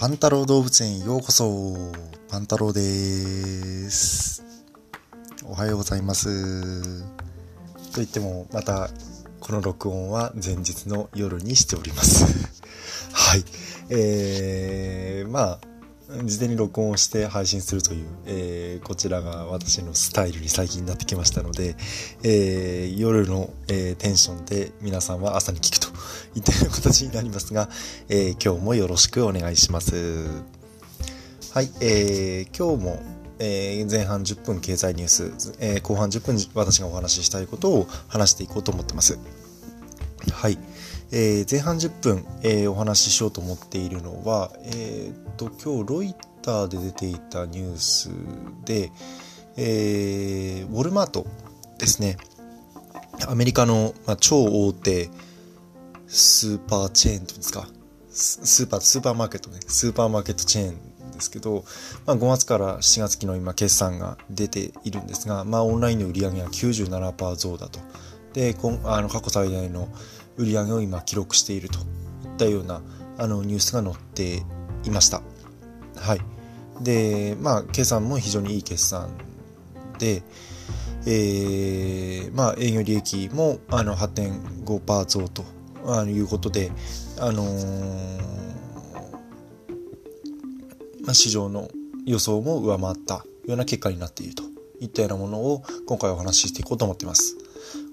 パンタロウ動物園へようこそ。パンタロウです。おはようございます。と言ってもまたこの録音は前日の夜にしております。はい。えー、まあ事前に録音をして配信するという、えー、こちらが私のスタイルに最近になってきましたので、えー、夜の、えー、テンションで皆さんは朝に聞くといったような形になりますが、え今日もよろしくお願いします。はい、え今日もえー、前半10分経済ニュース、えー、後半10分私がお話ししたいことを話していこうと思ってます。はい。えー、前半10分、えー、お話ししようと思っているのは、えー、と今日ロイターで出ていたニュースで、えー、ウォルマートですねアメリカの、まあ、超大手スーパーチェーンというんですか？スーパースーパーマーケットねスーパーマーケットチェーンですけど、まあ、5月から7月期の今決算が出ているんですが、まあ、オンラインの売り上げは97%増だとであの過去最大の売り上げを今記録しているといったようなあのニュースが載っていました。はい。で、まあ、計算も非常にいい決算で、えー、まあ、営業利益もあの8.5%増とあいうことで、あのー、まあ、市場の予想も上回ったような結果になっているといったようなものを今回お話ししていこうと思っています。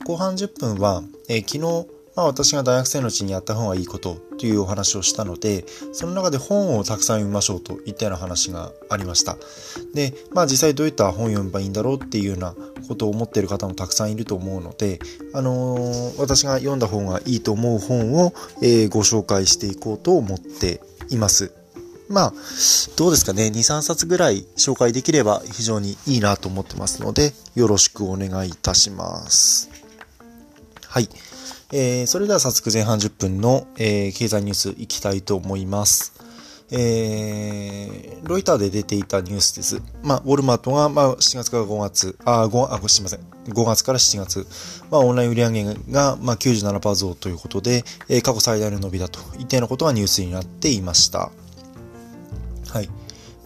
後半10分は、えー、昨日まあ、私が大学生のうちにやった方がいいことというお話をしたので、その中で本をたくさん読みましょうといったような話がありました。で、まあ実際どういった本を読めばいいんだろうっていうようなことを思っている方もたくさんいると思うので、あのー、私が読んだ方がいいと思う本を、えー、ご紹介していこうと思っています。まあ、どうですかね。2、3冊ぐらい紹介できれば非常にいいなと思ってますので、よろしくお願いいたします。はい。えー、それでは早速前半10分の、えー、経済ニュースいきたいと思います。えー、ロイターで出ていたニュースです。まあ、ウォルマートが、まあ、7月から5月、あ、5、あ、すみません。5月から7月、まあ、オンライン売上が、まあ、97%増ということで、えー、過去最大の伸びだといったようなことがニュースになっていました。はい。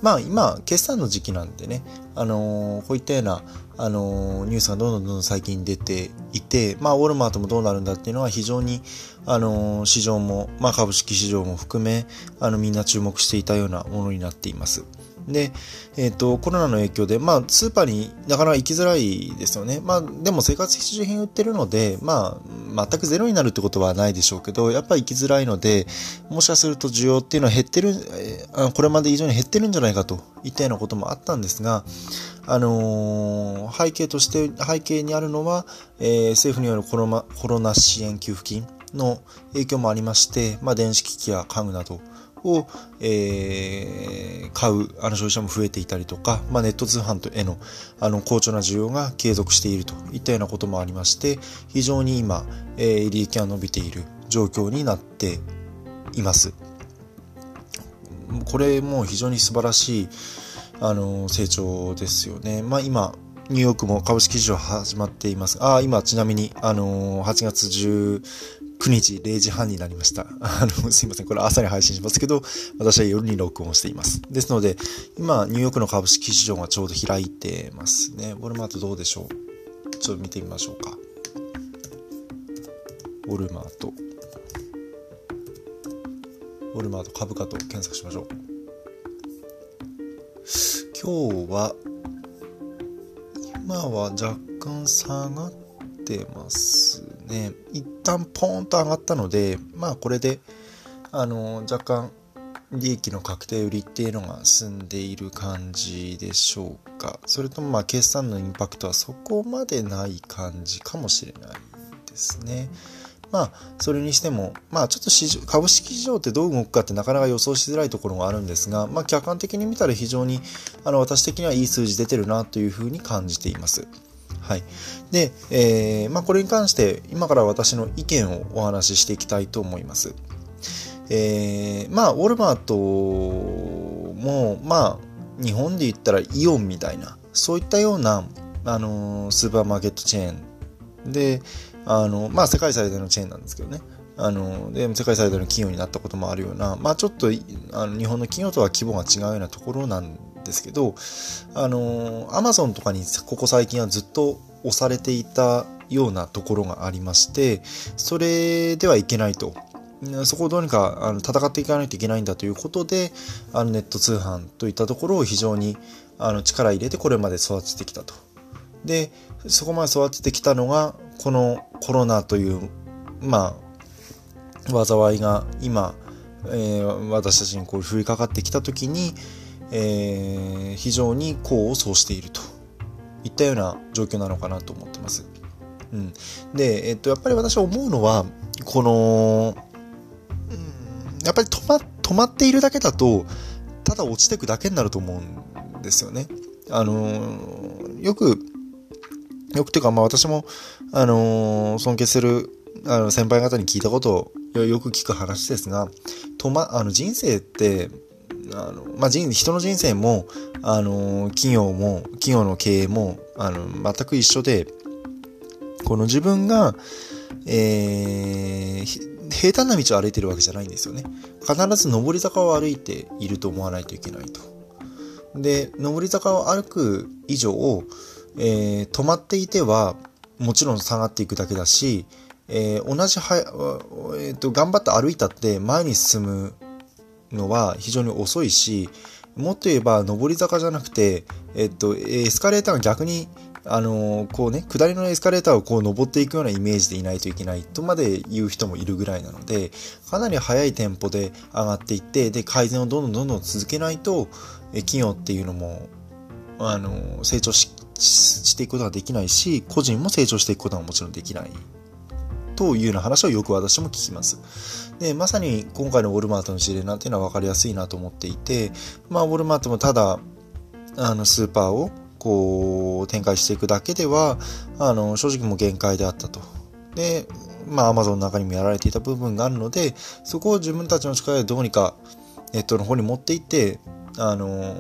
まあ、今、決算の時期なんでね、あのー、こういったような、あのニュースがどんどんどんどん最近出ていて、まあ、ウォルマートもどうなるんだっていうのは非常に、あの市場も、まあ、株式市場も含め、あの、みんな注目していたようなものになっています。で、えっ、ー、と、コロナの影響で、まあ、スーパーになかなか行きづらいですよね。まあ、でも生活必需品売ってるので、まあ、全くゼロになるってことはないでしょうけど、やっぱり行きづらいので、もしかすると需要っていうのは減ってる、えー、これまで以上に減ってるんじゃないかといったようなこともあったんですが、あのー、背景として、背景にあるのは、えー、政府によるコロナコロナ支援給付金の影響もありまして、まあ、電子機器や家具など、を、えー、買うあの消費者も増えていたりとか、まあ、ネット通販へのあの好調な需要が継続しているといったようなこともありまして非常に今、えー、利益が伸びている状況になっています。これも非常に素晴らしいあの成長ですよね。まあ、今ニューヨークも株式市場始まっています。ああ、今ちなみに、あのー、8月19日0時半になりました。あの、すいません。これ朝に配信しますけど、私は夜に録音しています。ですので、今、ニューヨークの株式市場がちょうど開いてますね。ウォルマートどうでしょう？ちょっと見てみましょうか。ウォルマート。ウォルマート株価と検索しましょう。今日は、今は若干下がってますね。一旦ポーンと上がったので、まあこれで、あの、若干利益の確定売りっていうのが進んでいる感じでしょうか。それともまあ決算のインパクトはそこまでない感じかもしれないですね。まあ、それにしても、まあ、ちょっと市場株式市場ってどう動くかってなかなか予想しづらいところがあるんですが、まあ、客観的に見たら非常に、あの、私的にはいい数字出てるなというふうに感じています。はい。で、えー、まあ、これに関して今から私の意見をお話ししていきたいと思います。えー、まあ、ウォルマートも、まあ、日本で言ったらイオンみたいな、そういったような、あのー、スーパーマーケットチェーンで、あの、まあ、世界最大のチェーンなんですけどね。あの、で、世界最大の企業になったこともあるような、まあちょっと、あの日本の企業とは規模が違うようなところなんですけど、あの、アマゾンとかにここ最近はずっと押されていたようなところがありまして、それではいけないと。そこをどうにかあの戦っていかないといけないんだということで、あのネット通販といったところを非常にあの力入れてこれまで育ててきたと。で、そこまで育ててきたのが、このコロナという、まあ、災いが今、えー、私たちにこう降りかかってきた時に、えー、非常に功を奏しているといったような状況なのかなと思ってます。うん、で、えっと、やっぱり私は思うのは、この、うん、やっぱり止ま止まっているだけだと、ただ落ちていくだけになると思うんですよね。あのよく、よくというか、まあ私も、あの尊敬するあの先輩方に聞いたことをよく聞く話ですが、とま、あの人生って、あの、まあ、人、人の人生も、あの、企業も、企業の経営も、あの、全く一緒で、この自分が、えー、平坦な道を歩いてるわけじゃないんですよね。必ず上り坂を歩いていると思わないといけないと。で、上り坂を歩く以上、えー、止まっていては、もちろん下がっていくだけだし、えー、同じは、えーと、頑張って歩いたって前に進むのは非常に遅いし、もっと言えば上り坂じゃなくて、えっと、エスカレーターが逆にあのこうね、下りのエスカレーターをこう登っていくようなイメージでいないといけないとまで言う人もいるぐらいなので、かなり速いテンポで上がっていって、で、改善をどんどんどんどん続けないと、企業っていうのも、あの、成長ししていくことができないし、個人も成長していくことはもちろんできないというような話をよく私も聞きます。で、まさに今回のウォルマートの事例なんていうのは分かりやすいなと思っていて、まあ、ウォルマートもただ、あの、スーパーをこう展開していくだけではあの正直もう限界であったと。でまあ Amazon の中にもやられていた部分があるのでそこを自分たちの力でどうにかネットの方に持っていってあの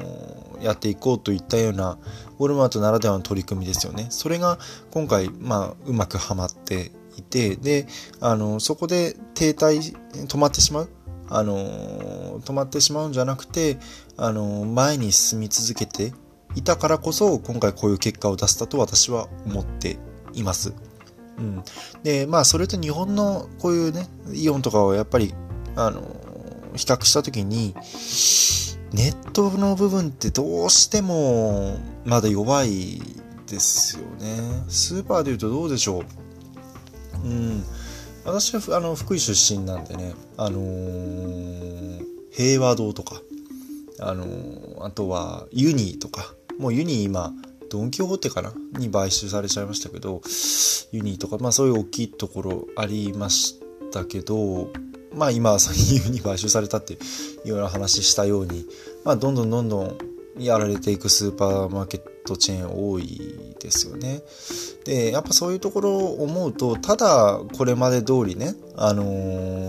やっていこうといったようなウォルマートならではの取り組みですよね。それが今回、まあ、うまくはまっていて、で、あの、そこで停滞、止まってしまうあの、止まってしまうんじゃなくて、あの、前に進み続けていたからこそ今回こういう結果を出したと私は思っています。うん、でまあそれと日本のこういうねイオンとかをやっぱりあの比較した時にネットの部分ってどうしてもまだ弱いですよね。スーパーでいうとどうでしょう。うん。私はあの福井出身なんでね、あのー、平和堂とか、あのー、あとはユニーとか、もうユニー今、ドン・キホーテかな？に買収されちゃいましたけど、ユニとか、まあそういう大きいところありましたけど、まあ今、ユニ買収されたっていうような話したように、まあどんどんどんどんやられていくスーパーマーケットチェーン多いですよね。で、やっぱそういうところを思うと、ただこれまで通りね、あの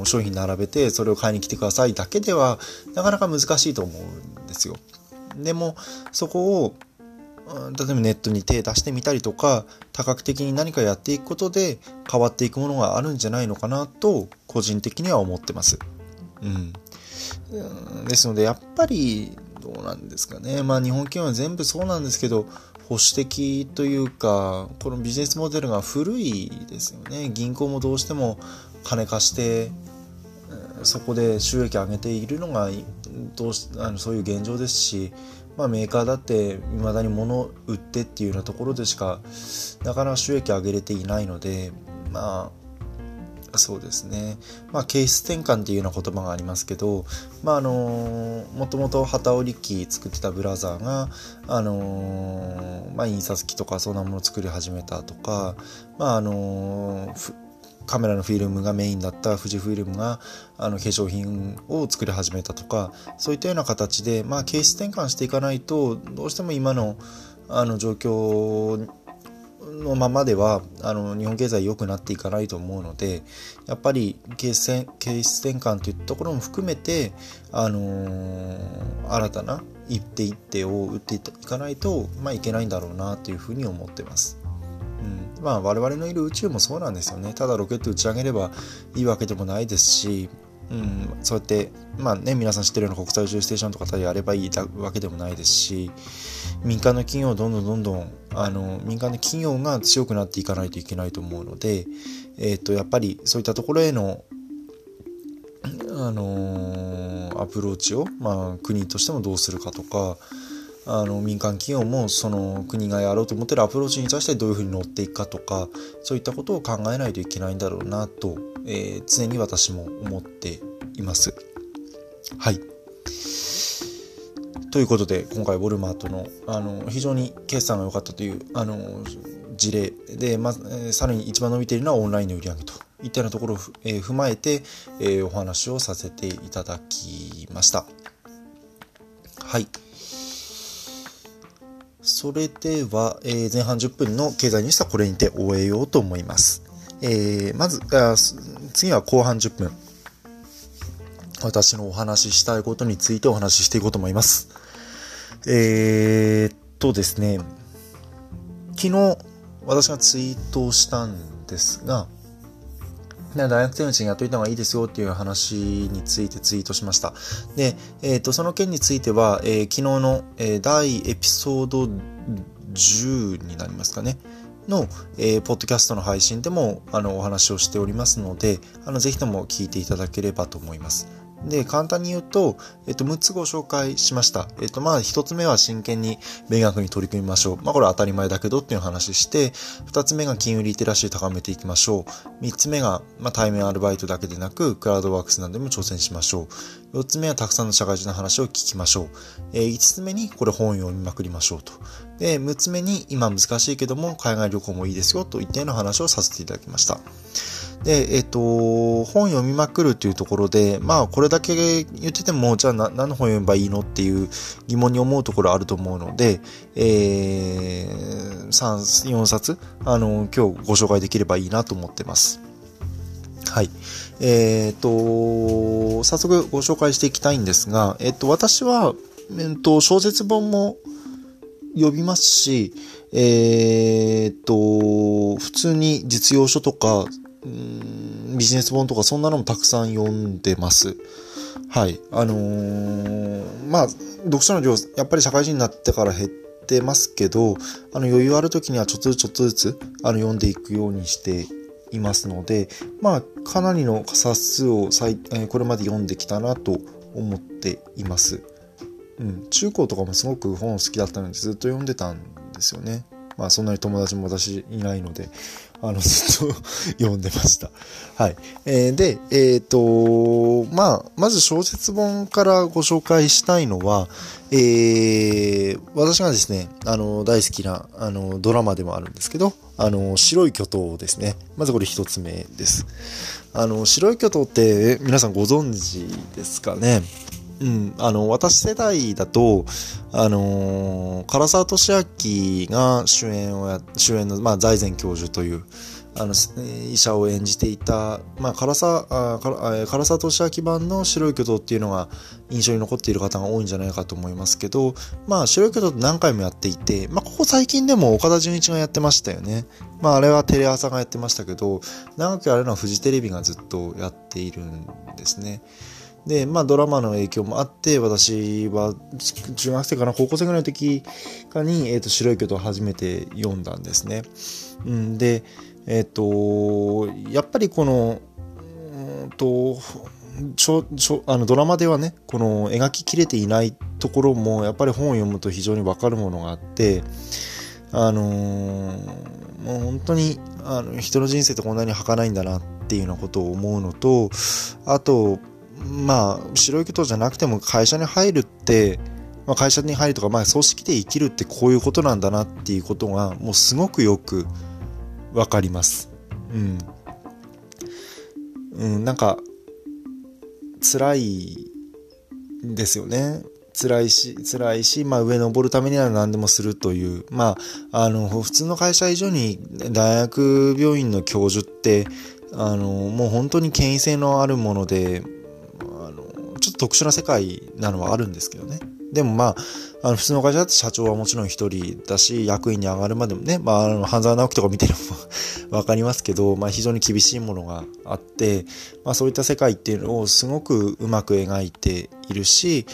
ー、商品並べてそれを買いに来てくださいだけでは、なかなか難しいと思うんですよ。でもそこを例えばネットに手出してみたりとか多角的に何かやっていくことで変わっていくものがあるんじゃないのかなと個人的には思ってます。うん、ですのでやっぱりどうなんですかね。まあ日本企業は全部そうなんですけど保守的というかこのビジネスモデルが古いですよね。銀行もどうしても金貸してそこで収益上げているのがどうしあのそういう現状ですし、まあ、メーカーだって未だに物を売ってっていうようなところでしかなかなか収益上げれていないのでまあそうですね。まあ形質転換っていうような言葉がありますけどまああのもともと旗織り機作ってたブラザーがあのまあ印刷機とかそんなものを作り始めたとかまああのカメラのフィルムがメインだった富士フイルムがあの化粧品を作り始めたとかそういったような形で、まあ、形質転換していかないとどうしても今のあの状況のままではあの日本経済良くなっていかないと思うのでやっぱり形質形質転換というところも含めて、あのー、新たな一手一手を打っていかないと、まあ、いけないんだろうなというふうに思ってます。うんまあ我々のいる宇宙もそうなんですよね。ただロケット打ち上げればいいわけでもないですし、うん、そうやって、まあね、皆さん知ってるような国際宇宙ステーションとかでやればいいわけでもないですし、民間の企業をどんどんどんどん、あの、民間の企業が強くなっていかないといけないと思うので、えっ、と、やっぱりそういったところへの、あのー、アプローチを、まあ、国としてもどうするかとか、あの民間企業もその国がやろうと思ってるアプローチに対してどういうふうに乗っていくかとかそういったことを考えないといけないんだろうなと、えー、常に私も思っています。はいということで今回ウォルマートのあの非常に決算が良かったというあの事例で、まあ、さらに一番伸びているのはオンラインの売り上げといったようなところを、えー、踏まえて、えー、お話をさせていただきました。はい。それでは、え、前半10分の経済ニュースはこれにて終えようと思います。えー、まずあ、次は後半10分。私のお話ししたいことについてお話ししていこうと思います。えー、っとですね、昨日私がツイートをしたんですが、大学生のうちにやっといた方がいいですよっていう話についてツイートしました。で、えっ、ー、と、その件については、えー、昨日の、えー、第エピソード10になりますかね。の、えー、ポッドキャストの配信でもあのお話をしておりますので、あのぜひとも聞いていただければと思います。で、簡単に言うと、えっと、6つご紹介しました。えっと、まあ、1つ目は真剣に勉学に取り組みましょう。まあ、これは当たり前だけどっていう話して、2つ目が金融リテラシー高めていきましょう。3つ目が、まあ、対面アルバイトだけでなく、クラウドワークスなどでも挑戦しましょう。4つ目はたくさんの社会人の話を聞きましょう。えー、5つ目に、これ本読みまくりましょうと。で、6つ目に、今難しいけども、海外旅行もいいですよといったような話をさせていただきました。で、えっ、と、本読みまくるっていうところで、まあ、これだけ言ってても、じゃあ何の本読めばいいのっていう疑問に思うところあると思うので、えー、3、4冊、あの、今日ご紹介できればいいなと思ってます。はい。えっ、と、早速ご紹介していきたいんですが、えっ、と、私は、えっ、と、小説本も読みますし、えっ、と、普通に実用書とか、ビジネス本とかそんなのもたくさん読んでます。はい。あのー、まあ、読書の量、やっぱり社会人になってから減ってますけど、あの余裕ある時にはちょっとずつちょっとずつあの読んでいくようにしていますので、まあ、かなりの冊数を最、え、これまで読んできたなと思っています。うん。中高とかもすごく本好きだったのでずっと読んでたんですよね。まあそんなに友達も私いないので、あの、ずっと 読んでました。はい。えー、で、えっ、ー、と、まあ、まず小説本からご紹介したいのは、えー、私がですね、あの、大好きな、あの、ドラマでもあるんですけど、あの、白い巨頭ですね。まずこれ一つ目です。あの、白い巨頭って皆さんご存知ですかね？うん、あの、私世代だと、あのー、唐沢俊明が主演をや、主演の、まあ、財前教授という、あの、医者を演じていた、まあ、唐沢、あ唐沢俊明版の白い巨頭っていうのが印象に残っている方が多いんじゃないかと思いますけど、まあ、白い巨頭って何回もやっていて、まあ、ここ最近でも岡田准一がやってましたよね。まあ、あれはテレ朝がやってましたけど、長くやるのはフジテレビがずっとやっているんですね。で、まあドラマの影響もあって、私は中学生かな、高校生ぐらいの時かに、えっ、ー、と、白い巨頭を初めて読んだんですね。うん、で、えっ、ー、と、やっぱりこの、うんと、ちょちょあのドラマではねこの描ききれていないところもやっぱり本を読むと非常に分かるものがあってあのー、もう本当にあの人の人生ってこんなに儚いんだなっていうようなことを思うのとあとまあ、白い巨頭じゃなくても会社に入るって、まあ、会社に入るとか、まあ、組織で生きるってこういうことなんだなっていうことが、もうすごくよくわかります。うん。うん、なんか、辛いですよね。辛いし、辛いし、まあ上登るためには何でもするという、まあ、あの、普通の会社以上に大学病院の教授って、あの、もう本当に権威性のあるもので、ちょっと特殊な世界なのはあるんですけどね。でもまあ、あの普通の会社だと社長はもちろん一人だし、役員に上がるまでもね、まあ、あの、半沢直樹とか見てればわかりますけど、まあ非常に厳しいものがあって、まあそういった世界っていうのをすごくうまく描いているし、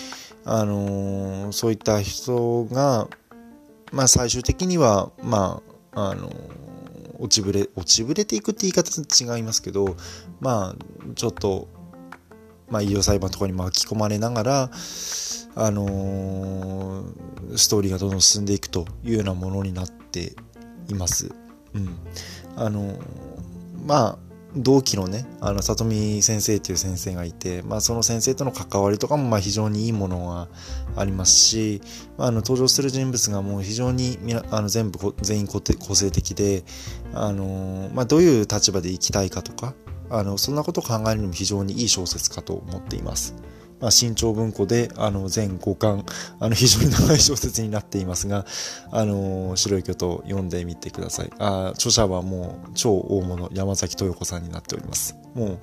あのー、そういった人が、まあ最終的には、まあ、あのー、落ちぶれ、落ちぶれていくって言い方と違いますけど、まあ、ちょっと、まあ、医療裁判とかに巻き込まれながら、あのー、ストーリーがどんどん進んでいくというようなものになっています。うん。あのー、まあ、同期のね、あの、里見先生という先生がいて、まあ、その先生との関わりとかも、まあ、非常にいいものがありますし、まあ、あの、登場する人物がもう非常に、あの、全部、全員個性的で、あの、まあ、どういう立場で生きたいかとか、あの、そんなことを考えるのも非常にいい小説かと思っています。まあ、新潮文庫で、あの、全5巻、あの、非常に長い小説になっていますが、あの、白い巨頭読んでみてください。あ著者はもう超大物、山崎豊子さんになっております。もう、もう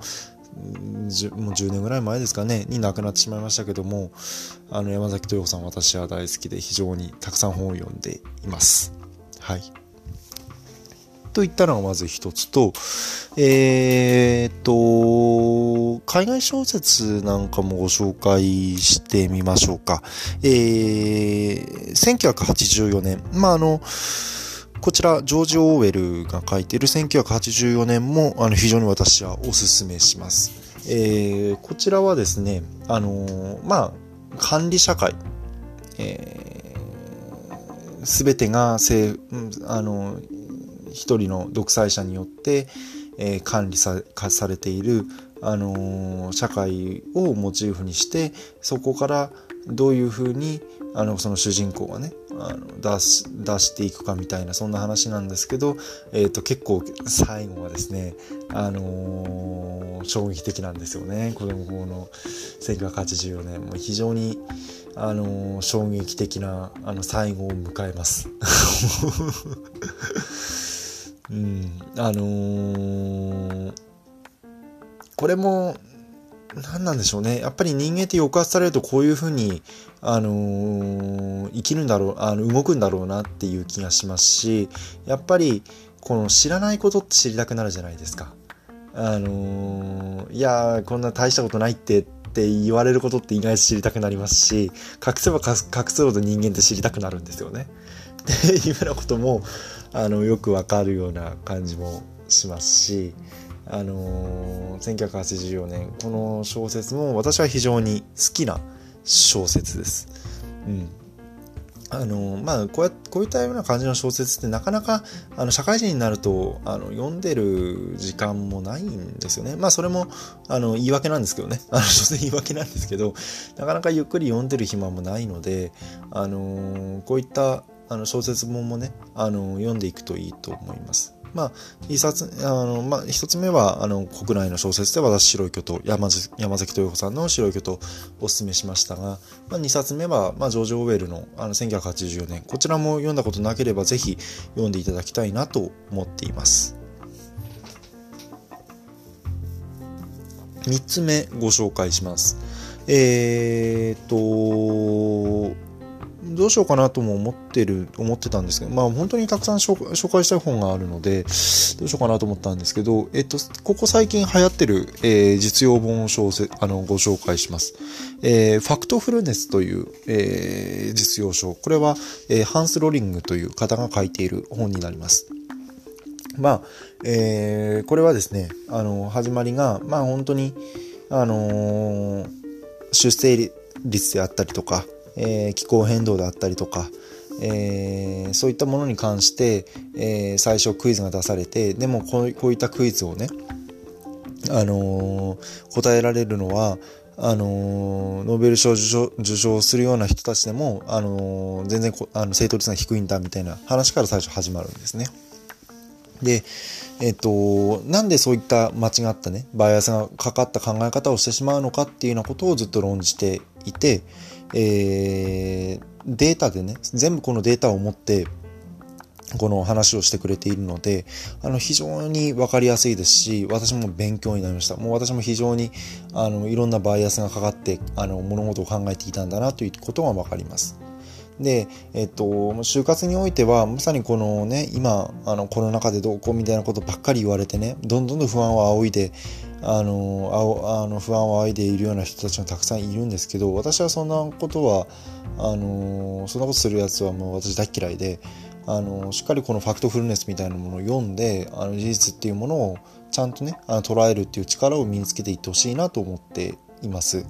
10年ぐらい前ですかね、に亡くなってしまいましたけども、あの、山崎豊子さん私は大好きで非常にたくさん本を読んでいます。はい。といったのがまず一つと、えー、と、海外小説なんかもご紹介してみましょうか。えー、1984年、まあ、あの、こちら、ジョージ・オーウェルが書いている1984年も、あの、非常に私はおすすめします。えー、こちらはですね、あのまあ、管理社会、えー、全てがせあの一人の独裁者によって、えー、管理されている、あのー、社会をモチーフにしてそこからどういうふうにあのその主人公がねあの出し出していくかみたいなそんな話なんですけど、えーと、結構最後はですね、あのー、衝撃的なんですよね子供法の1984年も非常に、あのー、衝撃的なあの最後を迎えます。うん、あのー、これも、何なんでしょうね。やっぱり人間って抑圧されるとこういうふうに、あのー、生きるんだろう、あの、動くんだろうなっていう気がしますし、やっぱり、この知らないことって知りたくなるじゃないですか。あのー、いやこんな大したことないってって言われることって意外と知りたくなりますし、隠せば隠すほど人間って知りたくなるんですよね。っていうようなことも、あのよくわかるような感じもしますし、あのー、1984年この小説も私は非常に好きな小説です。うんあのまあこうやこういったような感じの小説ってなかなかあの社会人になるとあの読んでる時間もないんですよね。まあそれもあの言い訳なんですけどね。あの所詮言い訳なんですけどなかなかゆっくり読んでる暇もないのであのこういったあの小説本もね、あの、読んでいくといいと思います。まあ、一冊、あの、まあ、一つ目は、あの、国内の小説で私、白い巨頭、山崎豊子さんの白い巨頭をお勧めしましたが、まあ、二冊目は、まあ、ジョージ・オーウェルの、あの、1984年、こちらも読んだことなければ、ぜひ読んでいただきたいなと思っています。三つ目ご紹介します。えー、っと、どうしようかなとも思ってる、思ってたんですけど、まあ本当にたくさん紹介したい本があるので、どうしようかなと思ったんですけど、えっと、ここ最近流行ってる、えー、実用本を小説、あの、ご紹介します。えー、ファクトフルネスという、えー、実用書。これは、えー、ハンス・ロリングという方が書いている本になります。まあ、えー、これはですね、あの、始まりが、まあ本当に、あのー、出生率であったりとか、えー、気候変動であったりとか、えー、そういったものに関して、えー、最初クイズが出されてでもこうこういったクイズをね、あのー、答えられるのはあのノーベル賞受賞受賞するような人たちでも、あの全然あの正答率が低いんだみたいな話から最初始まるんですね。で、えっ、と、なんでそういった間違ったね、バイアスがかかった考え方をしてしまうのかっていうようなことをずっと論じていて、えー、データでね、全部このデータを持って、この話をしてくれているので、あの、非常にわかりやすいですし、私も勉強になりました。もう私も非常に、あの、いろんなバイアスがかかって、あの、物事を考えていたんだなということがわかります。で、えっと、就活においては、まさにこのね、今、あの、コロナ禍でどうこうみたいなことばっかり言われてね、どんどんどん不安を仰いで、あの、あの不安を煽いでいるような人たちがたくさんいるんですけど、私はそんなことは、あの、そんなことするやつはもう私大嫌いで、あのしっかりこのファクトフルネスみたいなものを読んであの事実っていうものをちゃんとねあの捉えるっていう力を身につけていってほしいなと思っています。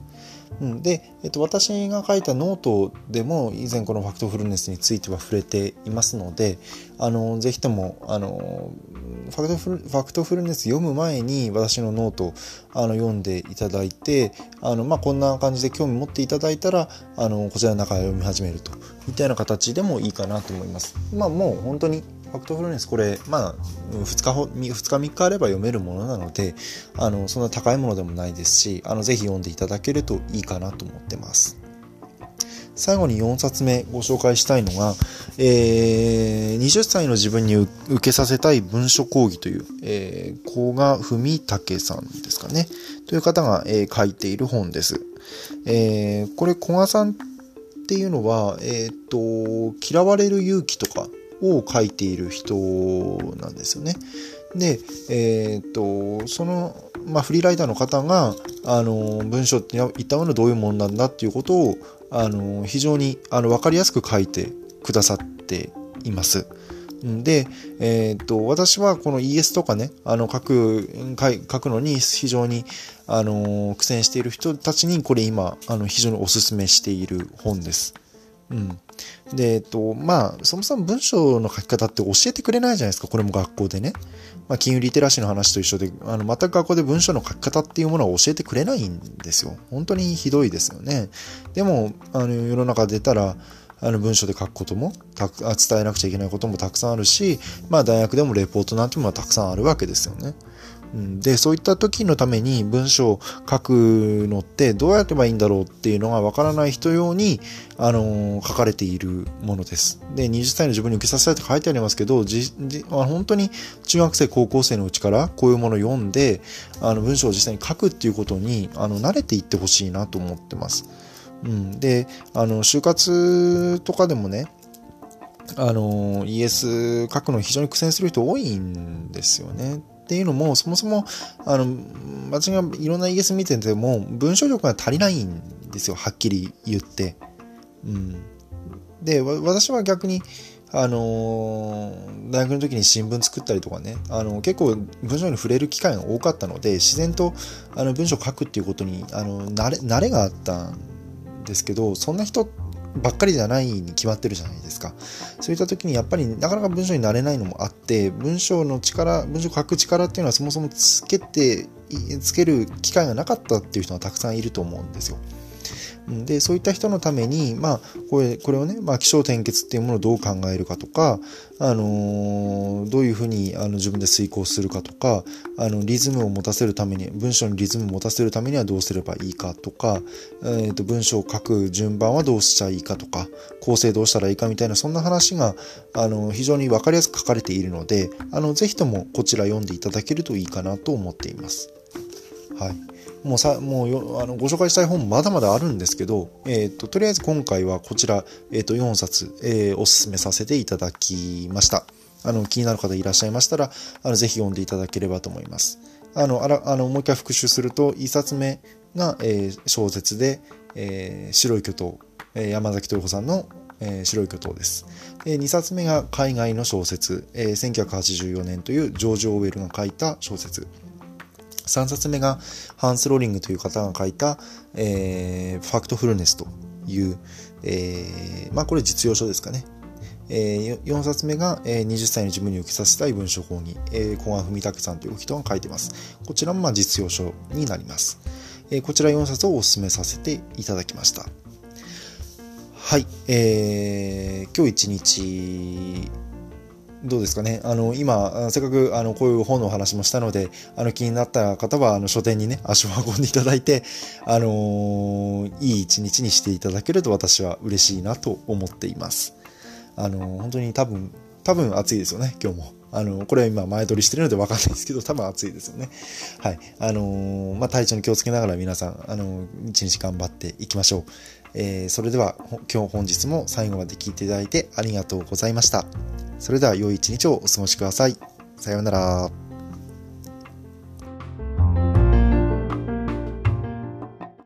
うん、で、えっと、私が書いたノートでも以前このファクトフルネスについては触れていますのであのぜひともあのファクトフルファクトフルネス読む前に私のノートあの読んでいただいてあの、まあ、こんな感じで興味持っていただいたらあのこちらの中で読み始めるとみたいな形でもいいかなと思います。まあ、もう本当にファクトフルネスこれまあ2日 ,2 日3日あれば読めるものなのであのそんな高いものでもないですしあのぜひ読んでいただけるといいかなと思ってます。最後に4冊目ご紹介したいのが、えー、20歳の自分に受けさせたい文書講義という、えー、古賀文武さんですかね。という方が、えー、書いている本です。えー、これ古賀さんっていうのは、え、ー、と、嫌われる勇気とかを書いている人なんですよね。で、えっ、ー、と、その、まあ、フリーライターの方が、あの、文章っていったものはどういうものなんだっていうことを、あの、非常に、あの、わかりやすく書いてくださっています。で、えっ、ー、と、私はこの ES とかね、あの、書く、書くのに非常に、あの、苦戦している人たちにこれ今、あの、非常にお勧めしている本です。うん。で、えっと、まあ、そもそも文章の書き方って教えてくれないじゃないですか、これも学校でね。まあ、金融リテラシーの話と一緒で、あの、全く学校で文章の書き方っていうものは教えてくれないんですよ。本当にひどいですよね。でも、あの、世の中出たら、あの文章で書くこともたく伝えなくちゃいけないこともたくさんあるし、まあ大学でもレポートなんていうのはたくさんあるわけですよね。で、そういった時のために文章を書くのってどうやってばいいんだろうっていうのがわからない人用に、あのー、書かれているものです。で、20歳の自分に受けさせたいって書いてありますけど、じじ本当に中学生、高校生のうちからこういうものを読んで、あの文章を実際に書くっていうことに、あの、慣れていってほしいなと思ってます。うん。で、あの、就活とかでもね、あの、ES 書くの非常に苦戦する人多いんですよね。っていうのも、そもそも、あの、私がいろんな ES 見てても、文章力が足りないんですよ、はっきり言って。うん。で、私は逆に、あのー、大学の時に新聞作ったりとかね、あの結構文章に触れる機会が多かったので、自然とあの文章を書くっていうことにあの慣れ慣れがあったんですけど、そんな人ばっかりじゃないに決まってるじゃないですか。そういった時にやっぱりなかなか文章になれないのもあって、文章の力、文章書く力っていうのはそもそもつけて、つける機会がなかったっていう人がたくさんいると思うんですよ。で、そういった人のために、まあ、これ、これをね、まあ、気象転結っていうものをどう考えるかとか、あのー、どういうふうにあの自分で遂行するかとか、あの、リズムを持たせるために、文章にリズムを持たせるためにはどうすればいいかとか、えっ、ー、と、文章を書く順番はどうしちゃいいかとか、構成どうしたらいいかみたいな、そんな話が、あの、非常にわかりやすく書かれているので、あの、ぜひともこちら読んでいただけるといいかなと思っています。はい。もうさ、もうあのご紹介したい本まだまだあるんですけど、えっ、ー、と、とりあえず今回はこちら、えっ、ー、と、4冊、えー、おすすめさせていただきました。あの、気になる方いらっしゃいましたら、あの、ぜひ読んでいただければと思います。あの、あら、あの、もう一回復習すると、1冊目が、えー、小説で、えー、白い巨頭、えー、山崎豊子さんの、えー、白い巨頭です。えー、2冊目が海外の小説、えー、1984年というジョージ・オーウェルが書いた小説。3冊目がハンス・ローリングという方が書いた、えー、ファクトフルネスという、えー、まあこれ実用書ですかね。えー、4冊目が、えー、20歳の自分に受けさせたい文章講義、えー、小川文武さんという人が書いてます。こちらもまあ実用書になります。えー、こちら4冊をお勧めさせていただきました。はい、えー、今日一日どうですかね。あの、今、せっかく、あの、こういう本のお話もしたので、あの、気になった方は、あの、書店にね、足を運んでいただいて、あのー、いい一日にしていただけると私は嬉しいなと思っています。あのー、本当に多分、多分暑いですよね、今日も。あの、これは今前撮りしてるのでわかんないですけど、多分暑いですよね。はい。あのー、まあ、体調に気をつけながら皆さん、あのー、一日頑張っていきましょう。えー、それでは、今日本日も最後まで聞いていただいてありがとうございました。それでは良い一日をお過ごしください。さようなら。